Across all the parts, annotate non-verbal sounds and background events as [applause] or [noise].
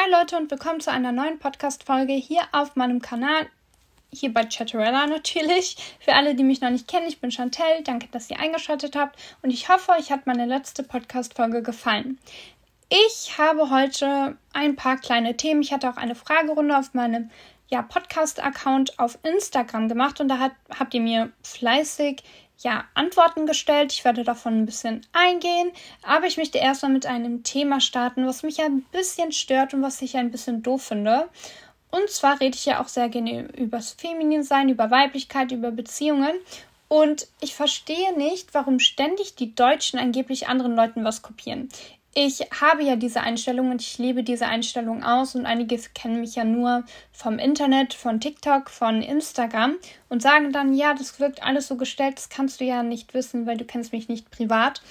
Hi Leute und willkommen zu einer neuen Podcast-Folge hier auf meinem Kanal. Hier bei Chatterella natürlich. Für alle, die mich noch nicht kennen, ich bin Chantel. Danke, dass ihr eingeschaltet habt und ich hoffe, euch hat meine letzte Podcast-Folge gefallen. Ich habe heute ein paar kleine Themen. Ich hatte auch eine Fragerunde auf meinem ja, Podcast-Account auf Instagram gemacht und da hat, habt ihr mir fleißig ja, Antworten gestellt. Ich werde davon ein bisschen eingehen, aber ich möchte erstmal mit einem Thema starten, was mich ein bisschen stört und was ich ein bisschen doof finde. Und zwar rede ich ja auch sehr gerne über das Femininsein, über Weiblichkeit, über Beziehungen. Und ich verstehe nicht, warum ständig die Deutschen angeblich anderen Leuten was kopieren ich habe ja diese Einstellung und ich lebe diese Einstellung aus und einige kennen mich ja nur vom Internet, von TikTok, von Instagram und sagen dann, ja, das wirkt alles so gestellt, das kannst du ja nicht wissen, weil du kennst mich nicht privat.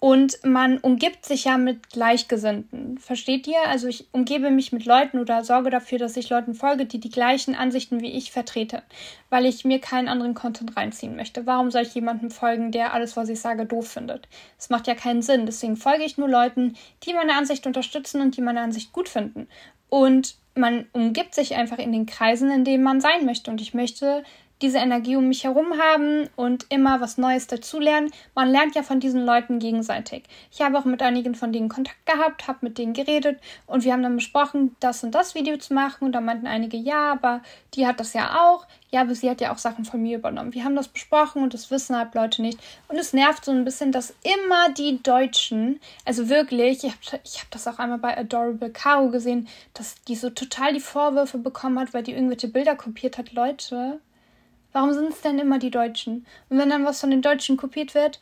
Und man umgibt sich ja mit Gleichgesinnten. Versteht ihr? Also ich umgebe mich mit Leuten oder sorge dafür, dass ich Leuten folge, die die gleichen Ansichten wie ich vertrete, weil ich mir keinen anderen Content reinziehen möchte. Warum soll ich jemandem folgen, der alles, was ich sage, doof findet? Das macht ja keinen Sinn. Deswegen folge ich nur Leuten, die meine Ansicht unterstützen und die meine Ansicht gut finden. Und man umgibt sich einfach in den Kreisen, in denen man sein möchte. Und ich möchte diese Energie um mich herum haben und immer was Neues dazulernen. Man lernt ja von diesen Leuten gegenseitig. Ich habe auch mit einigen von denen Kontakt gehabt, habe mit denen geredet und wir haben dann besprochen, das und das Video zu machen. Und da meinten einige, ja, aber die hat das ja auch. Ja, aber sie hat ja auch Sachen von mir übernommen. Wir haben das besprochen und das wissen halt Leute nicht. Und es nervt so ein bisschen, dass immer die Deutschen, also wirklich, ich habe ich hab das auch einmal bei Adorable Caro gesehen, dass die so total die Vorwürfe bekommen hat, weil die irgendwelche Bilder kopiert hat. Leute, Warum sind es denn immer die Deutschen? Und wenn dann was von den Deutschen kopiert wird,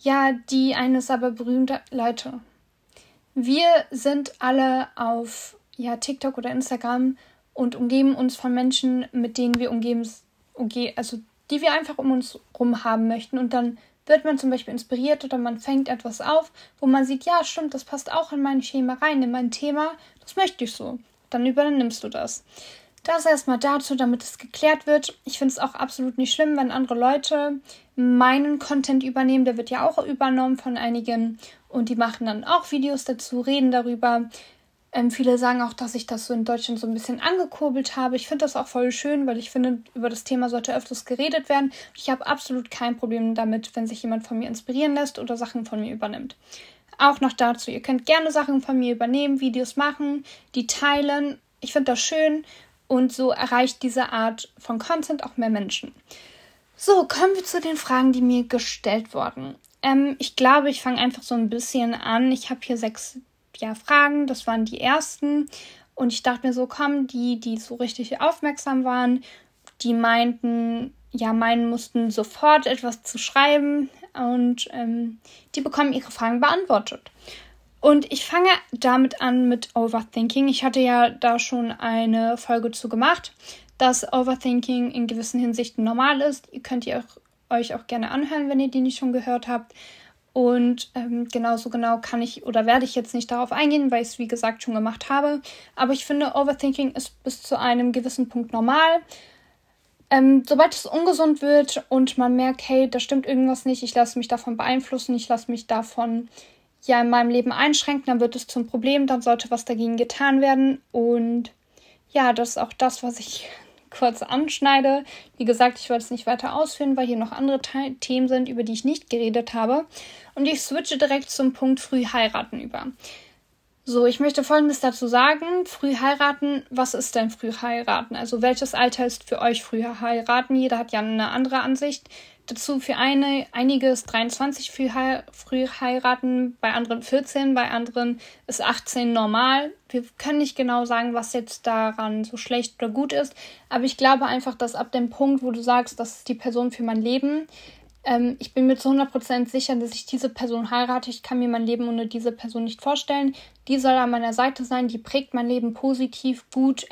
ja, die eines aber berühmte Leute. Wir sind alle auf ja, TikTok oder Instagram und umgeben uns von Menschen, mit denen wir umgeben, okay, also die wir einfach um uns rum haben möchten. Und dann wird man zum Beispiel inspiriert oder man fängt etwas auf, wo man sieht, ja, stimmt, das passt auch in mein Schema rein, in mein Thema, das möchte ich so. Dann übernimmst du das. Das erstmal dazu, damit es geklärt wird. Ich finde es auch absolut nicht schlimm, wenn andere Leute meinen Content übernehmen. Der wird ja auch übernommen von einigen und die machen dann auch Videos dazu, reden darüber. Ähm, viele sagen auch, dass ich das so in Deutschland so ein bisschen angekurbelt habe. Ich finde das auch voll schön, weil ich finde, über das Thema sollte öfters geredet werden. Ich habe absolut kein Problem damit, wenn sich jemand von mir inspirieren lässt oder Sachen von mir übernimmt. Auch noch dazu, ihr könnt gerne Sachen von mir übernehmen, Videos machen, die teilen. Ich finde das schön und so erreicht diese Art von Content auch mehr Menschen. So, kommen wir zu den Fragen, die mir gestellt wurden. Ähm, ich glaube, ich fange einfach so ein bisschen an. Ich habe hier sechs ja, Fragen, das waren die ersten. Und ich dachte mir so, komm, die, die so richtig aufmerksam waren, die meinten, ja, meinen mussten sofort etwas zu schreiben und ähm, die bekommen ihre Fragen beantwortet. Und ich fange damit an mit Overthinking. Ich hatte ja da schon eine Folge zu gemacht, dass Overthinking in gewissen Hinsichten normal ist. Ihr könnt ihr auch, euch auch gerne anhören, wenn ihr die nicht schon gehört habt. Und ähm, genauso genau kann ich oder werde ich jetzt nicht darauf eingehen, weil ich es wie gesagt schon gemacht habe. Aber ich finde, Overthinking ist bis zu einem gewissen Punkt normal. Ähm, sobald es ungesund wird und man merkt, hey, da stimmt irgendwas nicht, ich lasse mich davon beeinflussen, ich lasse mich davon ja in meinem Leben einschränken, dann wird es zum Problem, dann sollte was dagegen getan werden. Und ja, das ist auch das, was ich [laughs] kurz anschneide. Wie gesagt, ich wollte es nicht weiter ausführen, weil hier noch andere Te Themen sind, über die ich nicht geredet habe. Und ich switche direkt zum Punkt früh heiraten über. So, ich möchte Folgendes dazu sagen. Früh heiraten, was ist denn früh heiraten? Also welches Alter ist für euch früh heiraten? Jeder hat ja eine andere Ansicht dazu. Für eine, einige ist 23 früh, früh heiraten, bei anderen 14, bei anderen ist 18 normal. Wir können nicht genau sagen, was jetzt daran so schlecht oder gut ist, aber ich glaube einfach, dass ab dem Punkt, wo du sagst, das ist die Person für mein Leben, ähm, ich bin mir zu 100% sicher, dass ich diese Person heirate. Ich kann mir mein Leben ohne diese Person nicht vorstellen. Die soll an meiner Seite sein, die prägt mein Leben positiv, gut,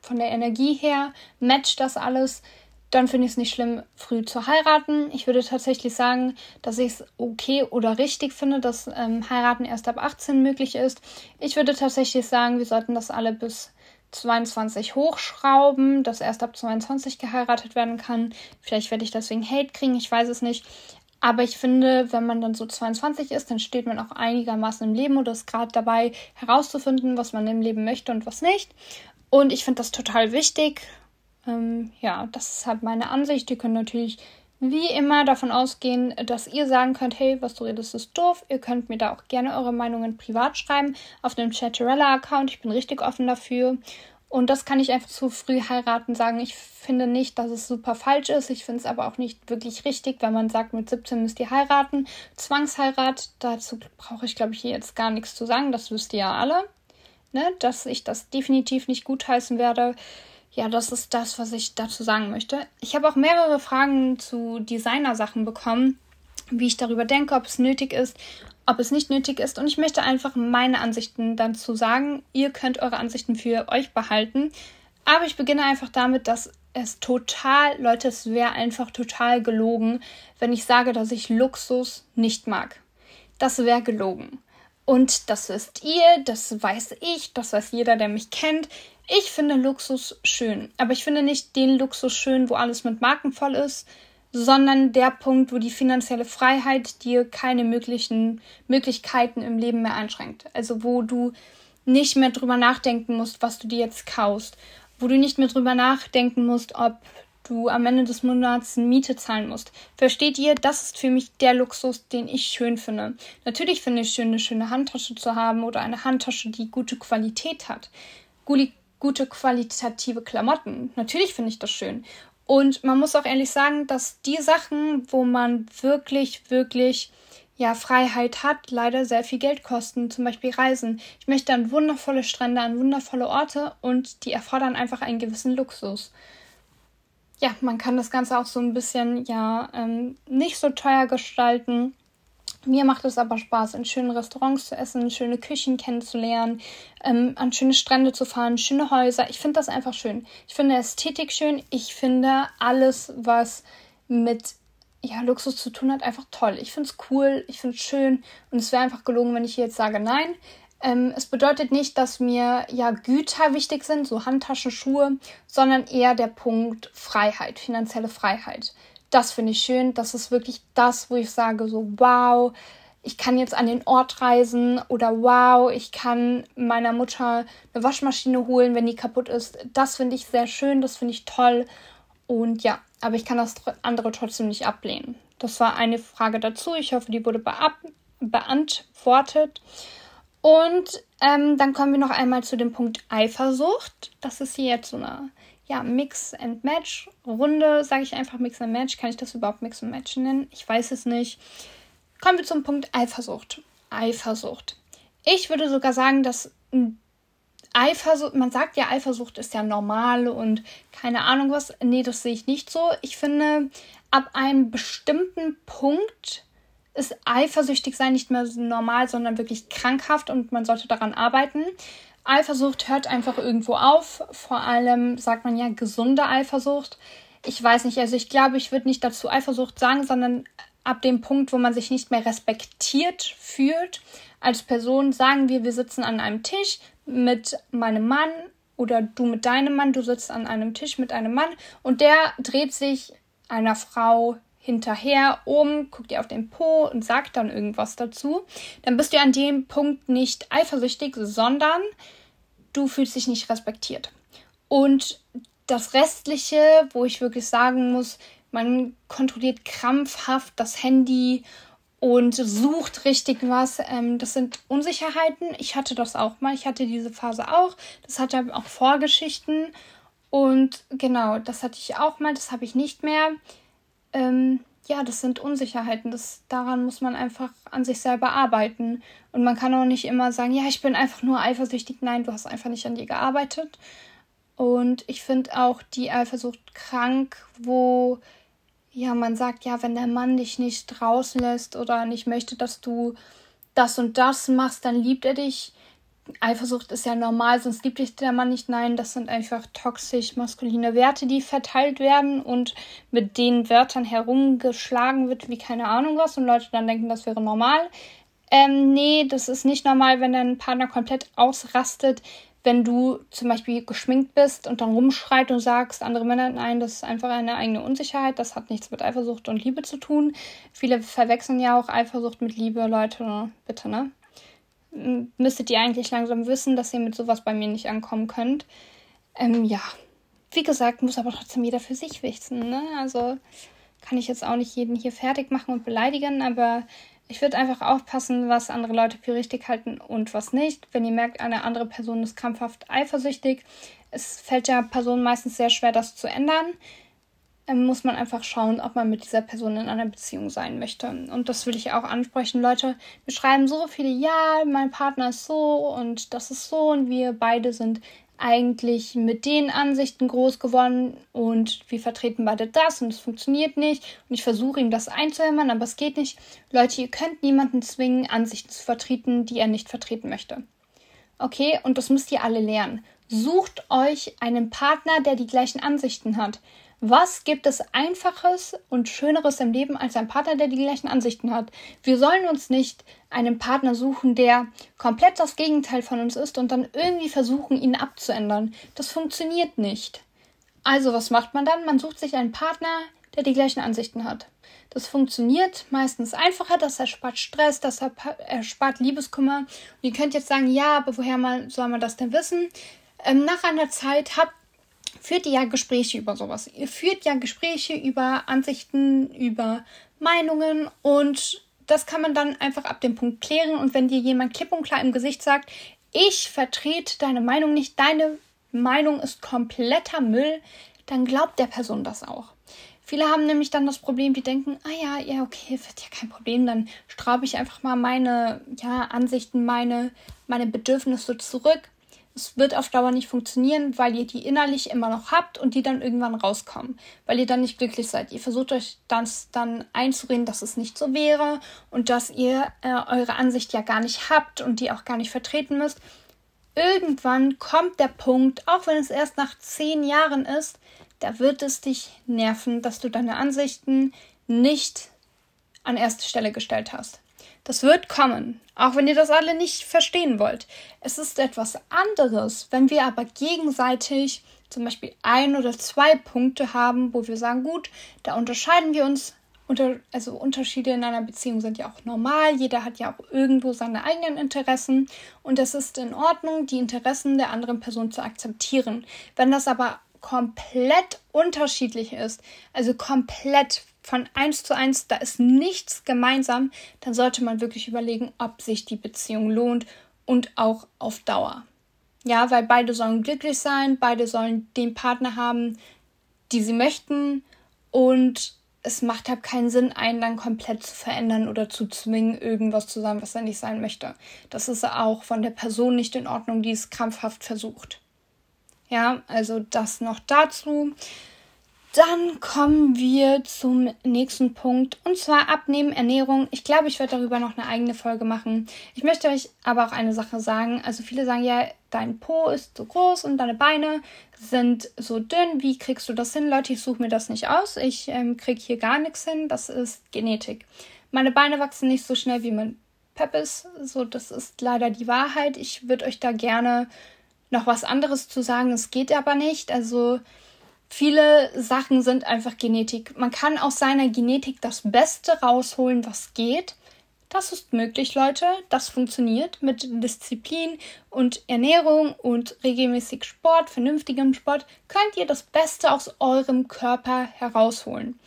von der Energie her, matcht das alles dann finde ich es nicht schlimm, früh zu heiraten. Ich würde tatsächlich sagen, dass ich es okay oder richtig finde, dass ähm, heiraten erst ab 18 möglich ist. Ich würde tatsächlich sagen, wir sollten das alle bis 22 hochschrauben, dass erst ab 22 geheiratet werden kann. Vielleicht werde ich deswegen Hate kriegen, ich weiß es nicht. Aber ich finde, wenn man dann so 22 ist, dann steht man auch einigermaßen im Leben oder ist gerade dabei herauszufinden, was man im Leben möchte und was nicht. Und ich finde das total wichtig. Ähm, ja, das ist halt meine Ansicht. Ihr könnt natürlich wie immer davon ausgehen, dass ihr sagen könnt, hey, was du redest, ist doof. Ihr könnt mir da auch gerne eure Meinungen privat schreiben auf dem Chatterella-Account. Ich bin richtig offen dafür. Und das kann ich einfach zu früh heiraten sagen. Ich finde nicht, dass es super falsch ist. Ich finde es aber auch nicht wirklich richtig, wenn man sagt, mit 17 müsst ihr heiraten. Zwangsheirat, dazu brauche ich, glaube ich, hier jetzt gar nichts zu sagen. Das wisst ihr ja alle. Ne? Dass ich das definitiv nicht gutheißen werde. Ja, das ist das, was ich dazu sagen möchte. Ich habe auch mehrere Fragen zu Designer-Sachen bekommen, wie ich darüber denke, ob es nötig ist ob es nicht nötig ist. Und ich möchte einfach meine Ansichten dazu sagen. Ihr könnt eure Ansichten für euch behalten. Aber ich beginne einfach damit, dass es total, Leute, es wäre einfach total gelogen, wenn ich sage, dass ich Luxus nicht mag. Das wäre gelogen. Und das wisst ihr, das weiß ich, das weiß jeder, der mich kennt. Ich finde Luxus schön. Aber ich finde nicht den Luxus schön, wo alles mit Marken voll ist, sondern der Punkt, wo die finanzielle Freiheit dir keine möglichen Möglichkeiten im Leben mehr einschränkt. Also wo du nicht mehr drüber nachdenken musst, was du dir jetzt kaufst, wo du nicht mehr drüber nachdenken musst, ob du am Ende des Monats Miete zahlen musst. Versteht ihr? Das ist für mich der Luxus, den ich schön finde. Natürlich finde ich schön, eine schöne Handtasche zu haben oder eine Handtasche, die gute Qualität hat. Gute qualitative Klamotten. Natürlich finde ich das schön. Und man muss auch ehrlich sagen, dass die Sachen, wo man wirklich, wirklich ja, Freiheit hat, leider sehr viel Geld kosten, zum Beispiel Reisen. Ich möchte an wundervolle Strände, an wundervolle Orte und die erfordern einfach einen gewissen Luxus. Ja, man kann das Ganze auch so ein bisschen, ja, ähm, nicht so teuer gestalten. Mir macht es aber Spaß, in schönen Restaurants zu essen, schöne Küchen kennenzulernen, ähm, an schöne Strände zu fahren, schöne Häuser. Ich finde das einfach schön. Ich finde Ästhetik schön. Ich finde alles, was mit ja, Luxus zu tun hat, einfach toll. Ich finde es cool, ich finde es schön und es wäre einfach gelogen, wenn ich jetzt sage nein. Ähm, es bedeutet nicht, dass mir ja Güter wichtig sind, so Handtaschen, Schuhe, sondern eher der Punkt Freiheit, finanzielle Freiheit. Das finde ich schön. Das ist wirklich das, wo ich sage, so wow, ich kann jetzt an den Ort reisen oder wow, ich kann meiner Mutter eine Waschmaschine holen, wenn die kaputt ist. Das finde ich sehr schön, das finde ich toll. Und ja, aber ich kann das andere trotzdem nicht ablehnen. Das war eine Frage dazu. Ich hoffe, die wurde beantwortet. Und ähm, dann kommen wir noch einmal zu dem Punkt Eifersucht. Das ist hier jetzt so eine ja, Mix and Match Runde, sage ich einfach Mix and Match. Kann ich das überhaupt Mix and Match nennen? Ich weiß es nicht. Kommen wir zum Punkt Eifersucht. Eifersucht. Ich würde sogar sagen, dass Eifersucht, man sagt ja, Eifersucht ist ja normal und keine Ahnung was. Nee, das sehe ich nicht so. Ich finde, ab einem bestimmten Punkt ist eifersüchtig sein nicht mehr normal, sondern wirklich krankhaft und man sollte daran arbeiten. Eifersucht hört einfach irgendwo auf. Vor allem sagt man ja gesunde Eifersucht. Ich weiß nicht, also ich glaube, ich würde nicht dazu Eifersucht sagen, sondern ab dem Punkt, wo man sich nicht mehr respektiert fühlt als Person, sagen wir, wir sitzen an einem Tisch mit meinem Mann oder du mit deinem Mann, du sitzt an einem Tisch mit einem Mann und der dreht sich einer Frau hinterher um, guckt ihr auf den Po und sagt dann irgendwas dazu, dann bist du an dem Punkt nicht eifersüchtig, sondern du fühlst dich nicht respektiert. Und das Restliche, wo ich wirklich sagen muss, man kontrolliert krampfhaft das Handy und sucht richtig was. Ähm, das sind Unsicherheiten. Ich hatte das auch mal. Ich hatte diese Phase auch. Das hatte auch Vorgeschichten. Und genau, das hatte ich auch mal. Das habe ich nicht mehr. Ähm, ja, das sind Unsicherheiten. Das, daran muss man einfach an sich selber arbeiten. Und man kann auch nicht immer sagen, ja, ich bin einfach nur eifersüchtig. Nein, du hast einfach nicht an dir gearbeitet. Und ich finde auch die Eifersucht krank, wo ja man sagt, ja, wenn der Mann dich nicht rauslässt oder nicht möchte, dass du das und das machst, dann liebt er dich. Eifersucht ist ja normal, sonst gibt dich der Mann nicht. Nein, das sind einfach toxisch maskuline Werte, die verteilt werden und mit den Wörtern herumgeschlagen wird, wie keine Ahnung was, und Leute dann denken, das wäre normal. Ähm, nee, das ist nicht normal, wenn dein Partner komplett ausrastet, wenn du zum Beispiel geschminkt bist und dann rumschreit und sagst, andere Männer, nein, das ist einfach eine eigene Unsicherheit, das hat nichts mit Eifersucht und Liebe zu tun. Viele verwechseln ja auch Eifersucht mit Liebe, Leute, bitte, ne? Müsstet ihr eigentlich langsam wissen, dass ihr mit sowas bei mir nicht ankommen könnt. Ähm, ja, wie gesagt, muss aber trotzdem jeder für sich wissen, ne? Also kann ich jetzt auch nicht jeden hier fertig machen und beleidigen, aber ich würde einfach aufpassen, was andere Leute für richtig halten und was nicht. Wenn ihr merkt, eine andere Person ist krampfhaft eifersüchtig, es fällt der Person meistens sehr schwer, das zu ändern. Ähm, muss man einfach schauen, ob man mit dieser Person in einer Beziehung sein möchte. Und das will ich auch ansprechen. Leute, wir schreiben so viele, ja, mein Partner ist so und das ist so und wir beide sind eigentlich mit den Ansichten groß geworden und wir vertreten beide das und es funktioniert nicht und ich versuche ihm das einzuhämmern, aber es geht nicht. Leute, ihr könnt niemanden zwingen, Ansichten zu vertreten, die er nicht vertreten möchte. Okay, und das müsst ihr alle lernen. Sucht euch einen Partner, der die gleichen Ansichten hat. Was gibt es Einfaches und Schöneres im Leben als ein Partner, der die gleichen Ansichten hat? Wir sollen uns nicht einen Partner suchen, der komplett das Gegenteil von uns ist und dann irgendwie versuchen, ihn abzuändern. Das funktioniert nicht. Also, was macht man dann? Man sucht sich einen Partner, der die gleichen Ansichten hat. Das funktioniert meistens einfacher, das erspart Stress, das erspart Liebeskummer. Und ihr könnt jetzt sagen, ja, aber woher soll man das denn wissen? Ähm, nach einer Zeit habt führt ihr ja Gespräche über sowas. Ihr führt ja Gespräche über Ansichten, über Meinungen und das kann man dann einfach ab dem Punkt klären. Und wenn dir jemand klipp und klar im Gesicht sagt, ich vertrete deine Meinung nicht, deine Meinung ist kompletter Müll, dann glaubt der Person das auch. Viele haben nämlich dann das Problem, die denken, ah ja, ja, okay, wird ja kein Problem, dann straube ich einfach mal meine ja, Ansichten, meine, meine Bedürfnisse zurück es wird auf Dauer nicht funktionieren, weil ihr die innerlich immer noch habt und die dann irgendwann rauskommen, weil ihr dann nicht glücklich seid. Ihr versucht euch das dann einzureden, dass es nicht so wäre und dass ihr äh, eure Ansicht ja gar nicht habt und die auch gar nicht vertreten müsst. Irgendwann kommt der Punkt, auch wenn es erst nach zehn Jahren ist, da wird es dich nerven, dass du deine Ansichten nicht an erste Stelle gestellt hast. Das wird kommen, auch wenn ihr das alle nicht verstehen wollt. Es ist etwas anderes, wenn wir aber gegenseitig zum Beispiel ein oder zwei Punkte haben, wo wir sagen, gut, da unterscheiden wir uns. Also Unterschiede in einer Beziehung sind ja auch normal. Jeder hat ja auch irgendwo seine eigenen Interessen und es ist in Ordnung, die Interessen der anderen Person zu akzeptieren. Wenn das aber komplett unterschiedlich ist, also komplett von eins zu eins, da ist nichts gemeinsam, dann sollte man wirklich überlegen, ob sich die Beziehung lohnt und auch auf Dauer. Ja, weil beide sollen glücklich sein, beide sollen den Partner haben, die sie möchten und es macht halt keinen Sinn, einen dann komplett zu verändern oder zu zwingen, irgendwas zu sein, was er nicht sein möchte. Das ist auch von der Person nicht in Ordnung, die es krampfhaft versucht. Ja, also das noch dazu. Dann kommen wir zum nächsten Punkt und zwar Abnehmen, Ernährung. Ich glaube, ich werde darüber noch eine eigene Folge machen. Ich möchte euch aber auch eine Sache sagen. Also viele sagen ja, dein Po ist so groß und deine Beine sind so dünn. Wie kriegst du das hin? Leute, ich suche mir das nicht aus. Ich ähm, kriege hier gar nichts hin. Das ist Genetik. Meine Beine wachsen nicht so schnell wie mein Peppes. So, das ist leider die Wahrheit. Ich würde euch da gerne noch was anderes zu sagen. Es geht aber nicht. Also Viele Sachen sind einfach Genetik. Man kann aus seiner Genetik das Beste rausholen, was geht. Das ist möglich, Leute. Das funktioniert mit Disziplin und Ernährung und regelmäßig Sport, vernünftigem Sport, könnt ihr das Beste aus eurem Körper herausholen.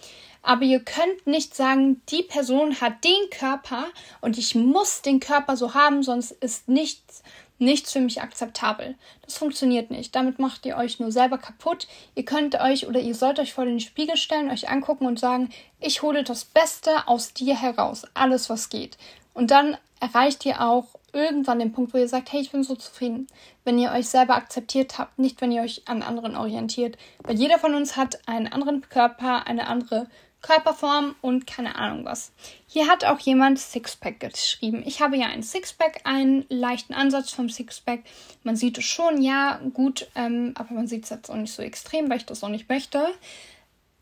Aber ihr könnt nicht sagen, die Person hat den Körper und ich muss den Körper so haben, sonst ist nichts nichts für mich akzeptabel. Das funktioniert nicht. Damit macht ihr euch nur selber kaputt. Ihr könnt euch oder ihr sollt euch vor den Spiegel stellen, euch angucken und sagen, ich hole das Beste aus dir heraus. Alles, was geht. Und dann erreicht ihr auch irgendwann den Punkt, wo ihr sagt, hey, ich bin so zufrieden, wenn ihr euch selber akzeptiert habt, nicht wenn ihr euch an anderen orientiert. Weil jeder von uns hat einen anderen Körper, eine andere Körperform und keine Ahnung was. Hier hat auch jemand Sixpack geschrieben. Ich habe ja ein Sixpack, einen leichten Ansatz vom Sixpack. Man sieht es schon, ja, gut, ähm, aber man sieht es jetzt auch nicht so extrem, weil ich das auch nicht möchte.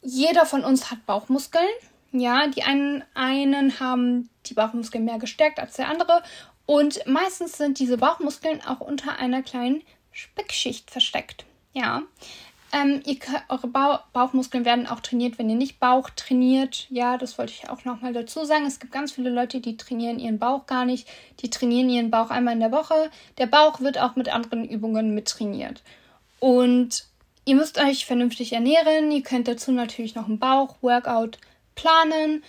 Jeder von uns hat Bauchmuskeln. Ja, die einen, einen haben die Bauchmuskeln mehr gestärkt als der andere. Und meistens sind diese Bauchmuskeln auch unter einer kleinen Speckschicht versteckt. Ja. Ähm, ihr, eure Bauch Bauchmuskeln werden auch trainiert, wenn ihr nicht Bauch trainiert. Ja, das wollte ich auch nochmal dazu sagen. Es gibt ganz viele Leute, die trainieren ihren Bauch gar nicht. Die trainieren ihren Bauch einmal in der Woche. Der Bauch wird auch mit anderen Übungen mit trainiert. Und ihr müsst euch vernünftig ernähren. Ihr könnt dazu natürlich noch einen Bauch-Workout planen.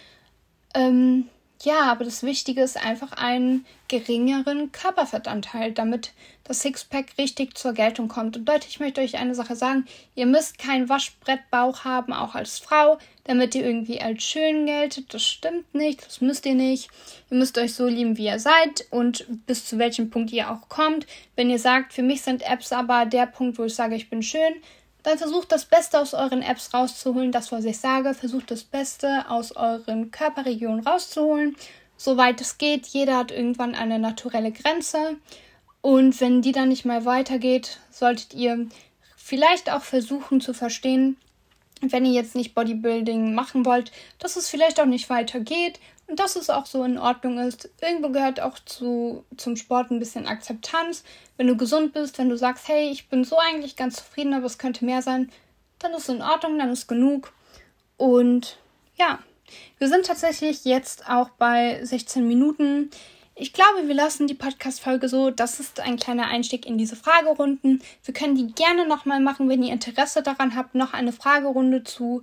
Ähm, ja, aber das Wichtige ist einfach einen geringeren Körperfettanteil, damit das Sixpack richtig zur Geltung kommt. Und Leute, ich möchte euch eine Sache sagen. Ihr müsst keinen Waschbrettbauch haben, auch als Frau, damit ihr irgendwie als schön geltet. Das stimmt nicht, das müsst ihr nicht. Ihr müsst euch so lieben, wie ihr seid und bis zu welchem Punkt ihr auch kommt. Wenn ihr sagt, für mich sind Apps aber der Punkt, wo ich sage, ich bin schön, dann versucht das Beste aus euren Apps rauszuholen. Das, was ich sage, versucht das Beste aus euren Körperregionen rauszuholen. Soweit es geht. Jeder hat irgendwann eine naturelle Grenze. Und wenn die dann nicht mehr weitergeht, solltet ihr vielleicht auch versuchen zu verstehen, wenn ihr jetzt nicht Bodybuilding machen wollt, dass es vielleicht auch nicht weitergeht und dass es auch so in Ordnung ist. Irgendwo gehört auch zu, zum Sport ein bisschen Akzeptanz. Wenn du gesund bist, wenn du sagst, hey, ich bin so eigentlich ganz zufrieden, aber es könnte mehr sein, dann ist es in Ordnung, dann ist genug. Und ja, wir sind tatsächlich jetzt auch bei 16 Minuten. Ich glaube, wir lassen die Podcast-Folge so. Das ist ein kleiner Einstieg in diese Fragerunden. Wir können die gerne nochmal machen, wenn ihr Interesse daran habt, noch eine Fragerunde zu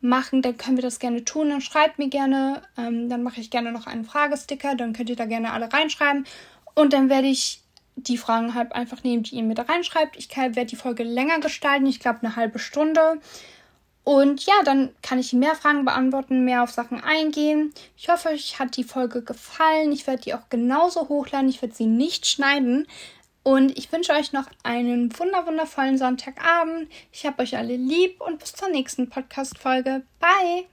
machen, dann können wir das gerne tun. Dann schreibt mir gerne. Ähm, dann mache ich gerne noch einen Fragesticker. Dann könnt ihr da gerne alle reinschreiben. Und dann werde ich die Fragen halt einfach nehmen, die ihr mir da reinschreibt. Ich werde die Folge länger gestalten. Ich glaube, eine halbe Stunde. Und ja, dann kann ich mehr Fragen beantworten, mehr auf Sachen eingehen. Ich hoffe, euch hat die Folge gefallen. Ich werde die auch genauso hochladen. Ich werde sie nicht schneiden. Und ich wünsche euch noch einen wundervollen Sonntagabend. Ich habe euch alle lieb und bis zur nächsten Podcast-Folge. Bye!